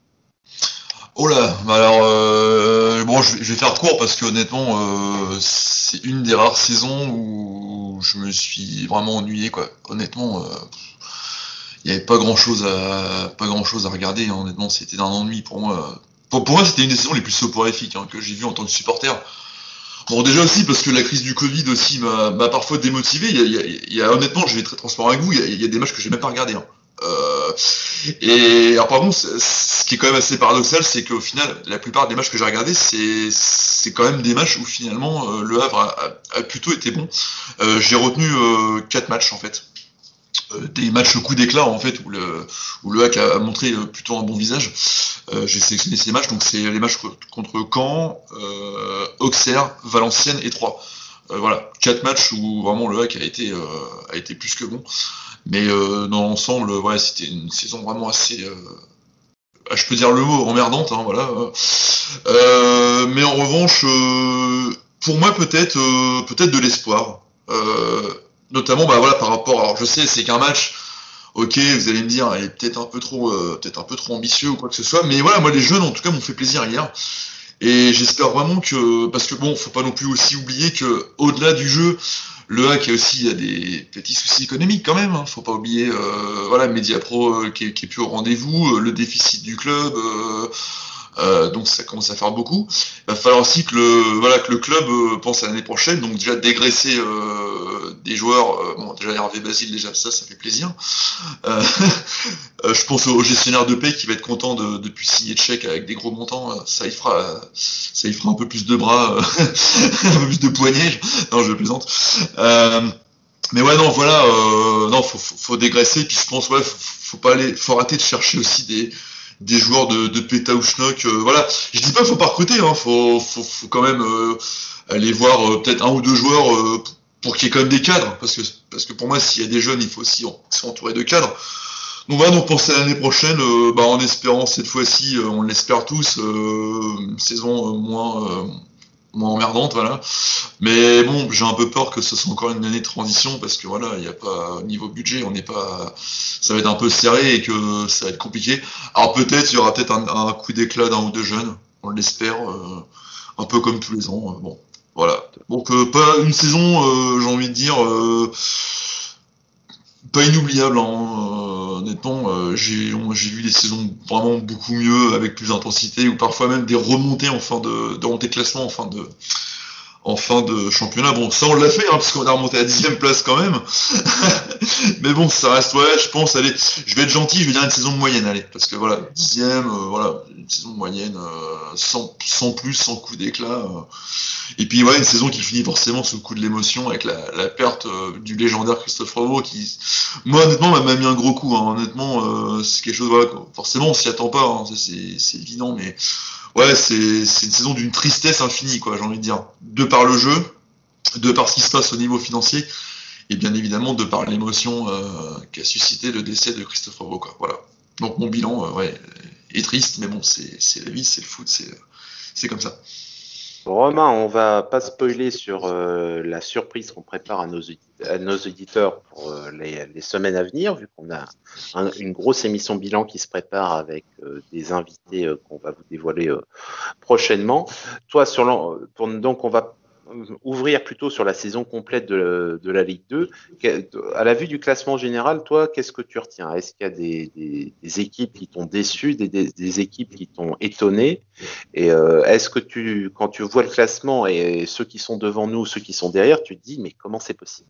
Oh là, bah alors euh, bon, je, vais faire court parce que honnêtement, euh, c'est une des rares saisons où je me suis vraiment ennuyé quoi. Honnêtement, euh, il n'y avait pas grand chose à pas grand chose à regarder. Hein. Honnêtement, c'était un ennui pour moi. Pour, moi, c'était une des saisons les plus soporifiques hein, que j'ai vu en tant que supporter. Bon, déjà aussi parce que la crise du Covid aussi m'a parfois démotivé. Il y, a, honnêtement, je vais très transparent avec vous. Il y a, des matchs que j'ai même pas regardé. Hein. Euh, et alors par ce qui est quand même assez paradoxal, c'est qu'au final, la plupart des matchs que j'ai regardés, c'est c'est quand même des matchs où finalement euh, le Havre a, plutôt été bon. Euh, j'ai retenu quatre matchs en fait, des matchs coup d'éclat en fait où le où le Hack a, montré plutôt un bon visage. j'ai sélectionné ces matchs, donc c'est les matchs contre Caen, Auxerre, Valenciennes et Troyes. voilà, quatre matchs où vraiment le Hack a été a été plus que bon. Mais euh, dans l'ensemble, ouais, c'était une saison vraiment assez, euh, ah, je peux dire le mot, emmerdante, hein, voilà. Euh, mais en revanche, pour moi peut-être, peut-être de l'espoir, notamment, bah voilà, par rapport. Alors je sais, c'est qu'un match. Ok, vous allez me dire, il est peut-être un peu trop, peut-être un peu trop ambitieux ou quoi que ce soit. Mais voilà, moi les jeunes en tout cas m'ont fait plaisir hier. Et j'espère vraiment que, parce que bon, faut pas non plus aussi oublier que au-delà du jeu, le hack, aussi a des petits soucis économiques quand même. Hein. Faut pas oublier, euh, voilà, euh, qui, est, plus au rendez-vous, euh, le déficit du club. Euh, donc ça commence à faire beaucoup. Il va falloir aussi que le, voilà, que le club pense à l'année prochaine, donc déjà dégraisser des joueurs. bon, déjà Hervé Basile, déjà ça, ça fait plaisir. je pense au gestionnaire de paie qui va être content de, de puis signer de chèques avec des gros montants. Ça il fera, ça il fera un peu plus de bras, un peu plus de poignets. Non, je plaisante. mais ouais, non, voilà, non, faut, faut, dégraisser. Puis je pense, ouais, faut, faut pas aller, faut arrêter de chercher aussi des des joueurs de, de péta ou schnock. Euh, voilà, je dis pas faut pas recruter, hein, faut, faut, quand même euh, aller voir peut-être un ou deux joueurs pour qu'il y ait quand même des cadres, parce que, parce que pour moi, s'il y a des jeunes, il faut aussi s'entourer de cadres. Donc voilà, donc à l'année prochaine, bah, en espérant cette fois-ci, on l'espère tous, une saison moins moins emmerdante, voilà. Mais bon, j'ai un peu peur que ce soit encore une année de transition parce que voilà, il n'y a pas niveau budget, on n'est pas, ça va être un peu serré et que ça va être compliqué. Alors peut-être il y aura peut-être un, coup d'éclat d'un ou deux jeunes, on l'espère, euh, un peu comme tous les ans. Euh, bon, voilà. Donc euh, pas une saison, j'ai envie de dire pas inoubliable. Hein. honnêtement, j'ai vu des saisons vraiment beaucoup mieux, avec plus d'intensité, ou parfois même des remontées en fin de, de remontée de classement en fin de, en fin de championnat. Bon, ça on l'a fait, hein, parce qu'on a remonté à dixième place quand même. Mais bon, ça reste, ouais, je pense, allez, je vais être gentil, je vais dire une saison moyenne, allez, parce que voilà, dixième, euh, voilà, une saison moyenne, euh, sans, sans, plus, sans coup d'éclat. Euh. Et puis ouais, une saison qui finit forcément sous le coup de l'émotion avec la, la perte du légendaire Christophe Revaud, qui, moi honnêtement, m'a mis un gros coup. Hein. Honnêtement, c'est quelque chose, voilà, forcément on s'y attend pas, hein, c'est évident, mais ouais, c'est une saison d'une tristesse infinie, quoi, j'ai envie de dire. De par le jeu, de par ce qui se passe au niveau financier, et bien évidemment de par l'émotion euh, qu'a suscité le décès de Christophe Revaud, quoi. Voilà. Donc mon bilan, euh, ouais, est triste, mais bon, c'est la vie, c'est le foot, c'est comme ça. Romain, on va pas spoiler sur euh, la surprise qu'on prépare à nos, auditeurs pour euh, les, semaines à venir, vu qu'on a une grosse émission bilan qui se prépare avec euh, des invités qu'on va vous dévoiler prochainement. Toi, sur donc on va ouvrir plutôt sur la saison complète de, la Ligue 2. À la vue du classement général, toi, qu'est-ce que tu retiens? Est-ce qu'il y a des, équipes qui t'ont déçu, des, équipes qui t'ont étonné? Et euh, est-ce que tu, quand tu vois le classement et ceux qui sont devant nous, ceux qui sont derrière, tu te dis mais comment c'est possible?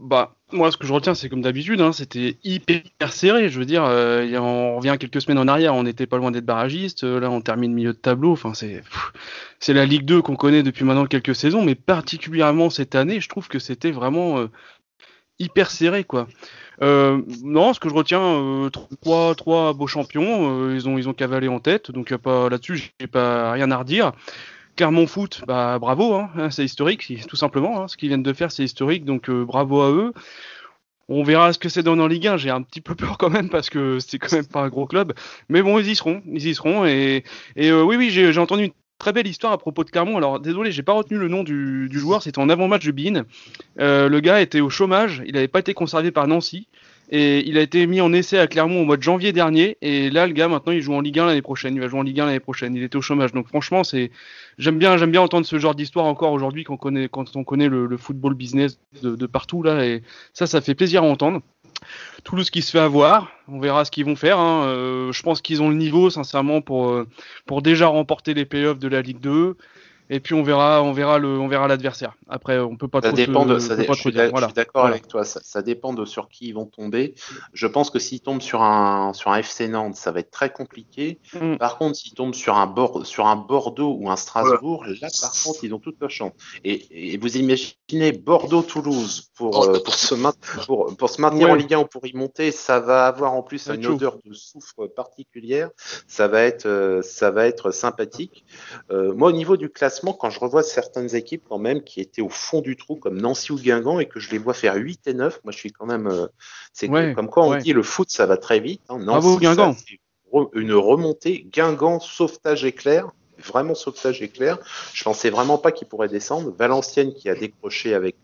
Bah, moi, ce que je retiens, c'est comme d'habitude, hein, c'était hyper serré. Je veux dire, euh, on revient quelques semaines en arrière, on n'était pas loin d'être barragiste. Euh, là, on termine milieu de tableau. Enfin, c'est, la Ligue 2 qu'on connaît depuis maintenant quelques saisons, mais particulièrement cette année, je trouve que c'était vraiment hyper serré, quoi. non, ce que je retiens, trois, trois beaux champions, ils ont, ils ont cavalé en tête, donc pas là-dessus, j'ai pas rien à redire. Clermont Foot, bah, bravo, hein, hein, c'est historique, tout simplement. Hein, ce qu'ils viennent de faire, c'est historique, donc euh, bravo à eux. On verra ce que c'est dans en Ligue 1. J'ai un petit peu peur quand même parce que c'est quand même pas un gros club. Mais bon, ils y seront, ils y seront. Et, euh, oui, oui, j'ai entendu une très belle histoire à propos de Clermont. Alors désolé, j'ai pas retenu le nom du, joueur. C'était en avant-match de Bean. Euh, le gars était au chômage. Il n'avait pas été conservé par Nancy. Et il a été mis en essai à Clermont au mois de janvier dernier. Et là, le gars, maintenant, il joue en Ligue 1 l'année prochaine. Il va jouer en Ligue 1 l'année prochaine. Il était au chômage. Donc, franchement, c'est, j'aime bien, j'aime bien entendre ce genre d'histoire encore aujourd'hui quand on connaît, le, football business de, partout, là. Et ça, ça fait plaisir à entendre. Toulouse qui se fait avoir, on verra ce qu'ils vont faire. Hein. Euh, je pense qu'ils ont le niveau, sincèrement, pour, euh, pour déjà remporter les playoffs de la Ligue 2 et puis on verra, on verra le, on verra l'adversaire. Après, on peut pas. Ça trop dépend de. Ça je, suis d'accord avec toi. Ça, dépend de sur qui ils vont tomber. Je pense que s'ils tombent sur un sur un FC Nantes, ça va être très compliqué. Mm. Par contre, s'ils tombent sur un sur un Bordeaux ou un Strasbourg, là par contre, ils ont toute leur chance. Et, vous imaginez Bordeaux-Toulouse pour, oh. euh, pour se pour, pour se maintenir en Ligue 1 ou pour y monter, ça va avoir en plus une odeur de soufre particulière. Ça va être euh, ça va être sympathique. Euh, moi, au niveau du classement quand je revois certaines équipes quand même qui étaient au fond du trou, comme Nancy ou Guingamp, et que je les vois faire 8 et 9, moi je suis quand même. Euh, c'est comme quoi on dit le foot, ça va très vite. Hein. Nancy, Guingamp. une remontée. Guingamp, sauvetage éclair vraiment sauvetage éclair. Je pensais vraiment pas qu'il pourrait descendre. Valenciennes qui a décroché avec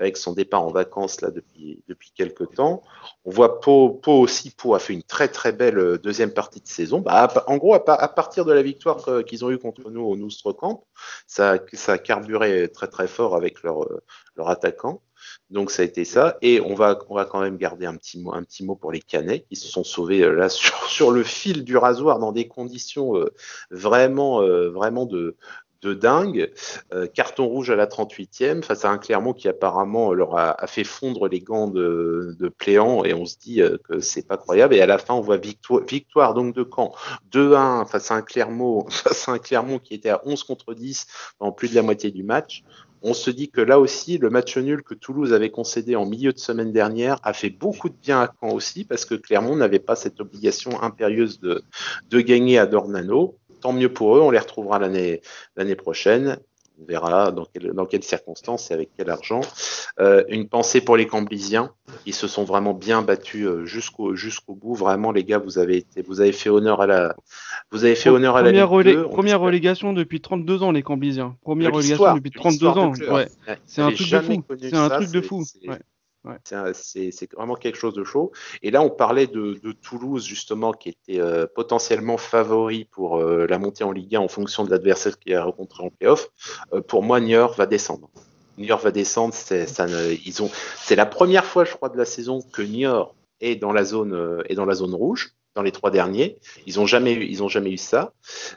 euh, son départ en vacances là depuis depuis quelques temps. On voit Pau, aussi. Pau a fait une très très belle euh, deuxième partie de saison. Bah, en gros, à, partir de la victoire qu'ils ont eu contre nous au Noustre Camp, ça ça a carburé très très fort avec euh, leur attaquant. Donc ça a été ça. Et on va, on va quand même garder un petit mot, un petit mot pour les Canets qui se sont sauvés euh, là sur, sur le fil du rasoir dans des conditions euh, vraiment, euh, vraiment de, de dingue. carton rouge à la 38e face à un Clermont qui apparemment leur a, fait fondre les gants de, de Pléant et on se dit que c'est pas croyable. Et à la fin, on voit victoire, victoire donc de Caen 2-1 face à un Clermont, face à un Clermont qui était à 11 contre 10 dans plus de la moitié du match on se dit que là aussi, le match nul que Toulouse avait concédé en milieu de semaine dernière a fait beaucoup de bien à Caen aussi, parce que Clermont n'avait pas cette obligation impérieuse de, gagner à Dornano. tant mieux pour eux, on les retrouvera l'année prochaine. On verra dans, dans quelles circonstances et avec quel argent. Euh, une pensée pour les Camblisiens, qui se sont vraiment bien battus euh, jusqu'au jusqu'au bout. Vraiment, les gars, vous avez été, vous avez fait honneur à la, vous avez fait honneur à la Ligue Première relégation depuis 32 ans, les Camblisiens. Première relégation depuis 32 ans. Ouais. C'est un truc de fou. C'est un truc de fou. Ouais. C'est vraiment quelque chose de chaud. Et là, on parlait de, Toulouse, justement, qui était euh, potentiellement favori pour euh, la montée en Ligue 1 en fonction de l'adversaire qu'il a rencontré en playoff. Euh, pour moi, Niort va descendre. Niort va descendre. C'est la première fois, je crois, de la saison que Niort est dans la zone, est dans la zone rouge dans les trois derniers. Ils n'ont jamais, eu, jamais eu ça.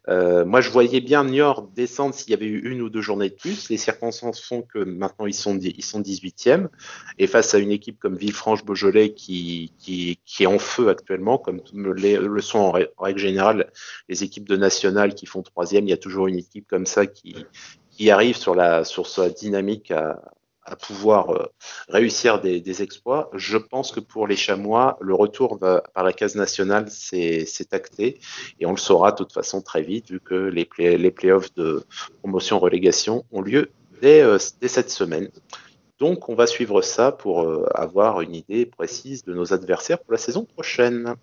Euh, moi, je voyais bien Niort descendre s'il y avait eu une ou deux journées de plus. Les circonstances font que maintenant ils sont, ils sont 18e. Et face à une équipe comme Villefranche-Beaujolais qui, qui, est en feu actuellement, comme le sont en, règle générale les équipes de nationale qui font troisième, il y a toujours une équipe comme ça qui, qui arrive sur, la, sur sa dynamique à, à pouvoir euh, réussir des, exploits. Je pense que pour les Chamois, le retour par la case nationale, c'est acté et on le saura de toute façon très vite vu que les, play, les playoffs de promotion-relégation ont lieu dès, euh, dès, cette semaine. Donc on va suivre ça pour euh, avoir une idée précise de nos adversaires pour la saison prochaine.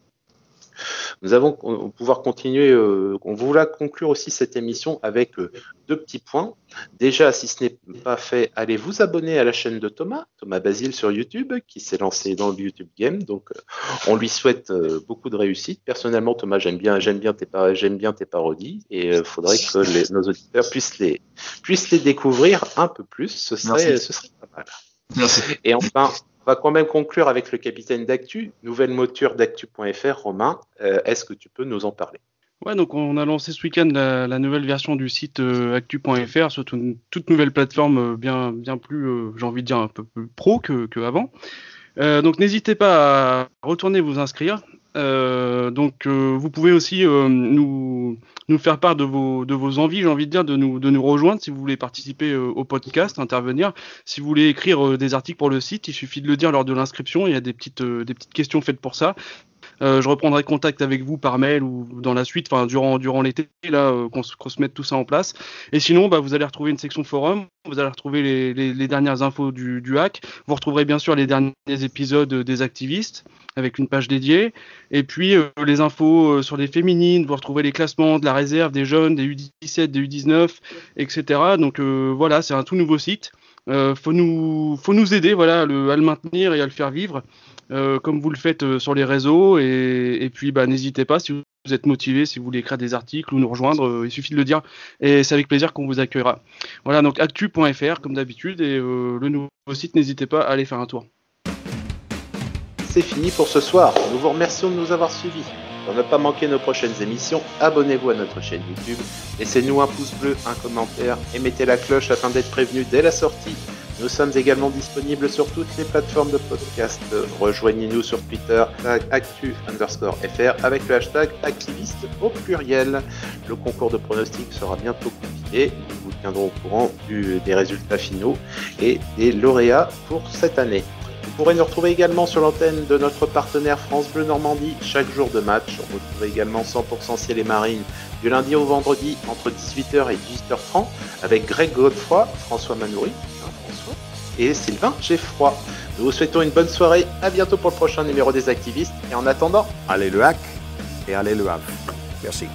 Nous allons pouvoir continuer, euh, on voulait conclure aussi cette émission avec euh, deux petits points. Déjà, si ce n'est pas fait, allez vous abonner à la chaîne de Thomas, Thomas Basile sur YouTube, qui s'est lancé dans le YouTube Game. Donc, euh, on lui souhaite beaucoup de réussite. Personnellement, Thomas, j'aime bien, j'aime bien tes, j'aime bien tes parodies et il faudrait que nos auditeurs puissent les, puissent les découvrir un peu plus. Ce serait, ce serait pas mal. Merci. Et enfin, on va quand même conclure avec le capitaine d'Actu, nouvelle mouture d'Actu.fr. Romain, euh, est-ce que tu peux nous en parler? Ouais, donc on a lancé ce week-end la, nouvelle version du site euh, actu.fr, surtout une toute nouvelle plateforme euh, bien, bien plus, j'ai envie de dire, un peu plus pro qu'avant. donc n'hésitez pas à retourner vous inscrire. Donc vous pouvez aussi nous, nous faire part de vos, de vos envies, j'ai envie de dire, de nous, rejoindre si vous voulez participer euh, au podcast, intervenir. Si vous voulez écrire euh, des articles pour le site, il suffit de le dire lors de l'inscription. Il y a des petites, euh, des petites questions faites pour ça. Je reprendrai contact avec vous par mail ou dans la suite, durant l'été, là qu'on se, mette tout ça en place. Et sinon, bah, vous allez retrouver une section forum, vous allez retrouver les, dernières infos du, hack. Vous retrouverez bien sûr les derniers épisodes des activistes avec une page dédiée. Et puis euh, les infos euh, sur les féminines, vous retrouvez les classements de la réserve, des jeunes, des U17, des U19, etc. Donc euh, voilà, c'est un tout nouveau site. Faut nous, faut nous aider, voilà, à le, maintenir et à le faire vivre, comme vous le faites sur les réseaux. Et, puis, bah, n'hésitez pas si vous êtes motivé, si vous voulez écrire des articles ou nous rejoindre, il suffit de le dire. Et c'est avec plaisir qu'on vous accueillera. Voilà, donc actu.fr comme d'habitude et le nouveau site, n'hésitez pas à aller faire un tour c'est fini pour ce soir. Nous vous remercions de nous avoir suivis. Pour ne pas manquer nos prochaines émissions, abonnez-vous à notre chaîne YouTube, laissez-nous un pouce bleu, un commentaire et mettez la cloche afin d'être prévenu dès la sortie. Nous sommes également disponibles sur toutes les plateformes de podcast. Rejoignez-nous sur Twitter, actu underscore fr avec le hashtag activiste au pluriel. Le concours de pronostics sera bientôt publié. Nous vous tiendrons au courant des résultats finaux et des lauréats pour cette année. Vous pourrez nous retrouver également sur l'antenne de notre partenaire France Bleu Normandie chaque jour de match. On retrouve également 100% ciel et marine du lundi au vendredi entre 18h et 18h30 avec Greg Godefroy, François Manoury, et Sylvain Geffroy. Nous vous souhaitons une bonne soirée, à bientôt pour le prochain numéro des activistes et en attendant, allez le hack et allez le hack. Merci.